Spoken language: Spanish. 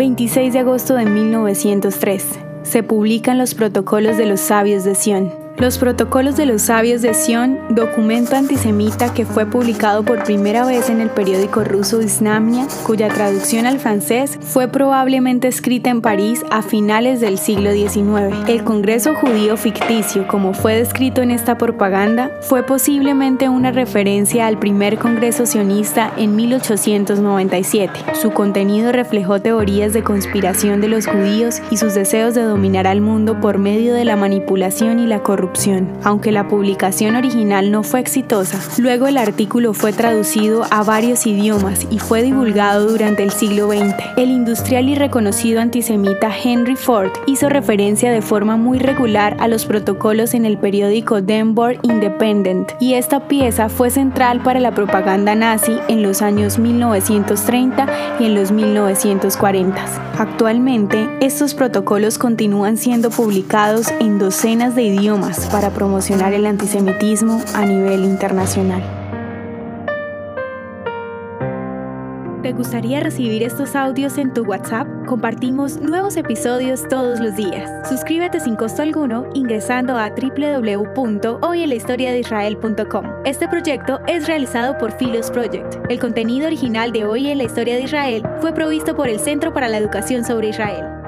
26 de agosto de 1903. Se publican los protocolos de los sabios de Sion. Los Protocolos de los Sabios de Sion, documento antisemita que fue publicado por primera vez en el periódico ruso Isnamia, cuya traducción al francés fue probablemente escrita en París a finales del siglo XIX. El Congreso Judío ficticio, como fue descrito en esta propaganda, fue posiblemente una referencia al primer Congreso sionista en 1897. Su contenido reflejó teorías de conspiración de los judíos y sus deseos de dominar al mundo por medio de la manipulación y la corrupción aunque la publicación original no fue exitosa, luego el artículo fue traducido a varios idiomas y fue divulgado durante el siglo XX. El industrial y reconocido antisemita Henry Ford hizo referencia de forma muy regular a los protocolos en el periódico Denver Independent y esta pieza fue central para la propaganda nazi en los años 1930 y en los 1940. Actualmente, estos protocolos continúan siendo publicados en docenas de idiomas para promocionar el antisemitismo a nivel internacional. ¿Te gustaría recibir estos audios en tu WhatsApp? Compartimos nuevos episodios todos los días. Suscríbete sin costo alguno ingresando a www.hoyenlahistoriadeisrael.com. Este proyecto es realizado por Philos Project. El contenido original de Hoy en la Historia de Israel fue provisto por el Centro para la Educación sobre Israel.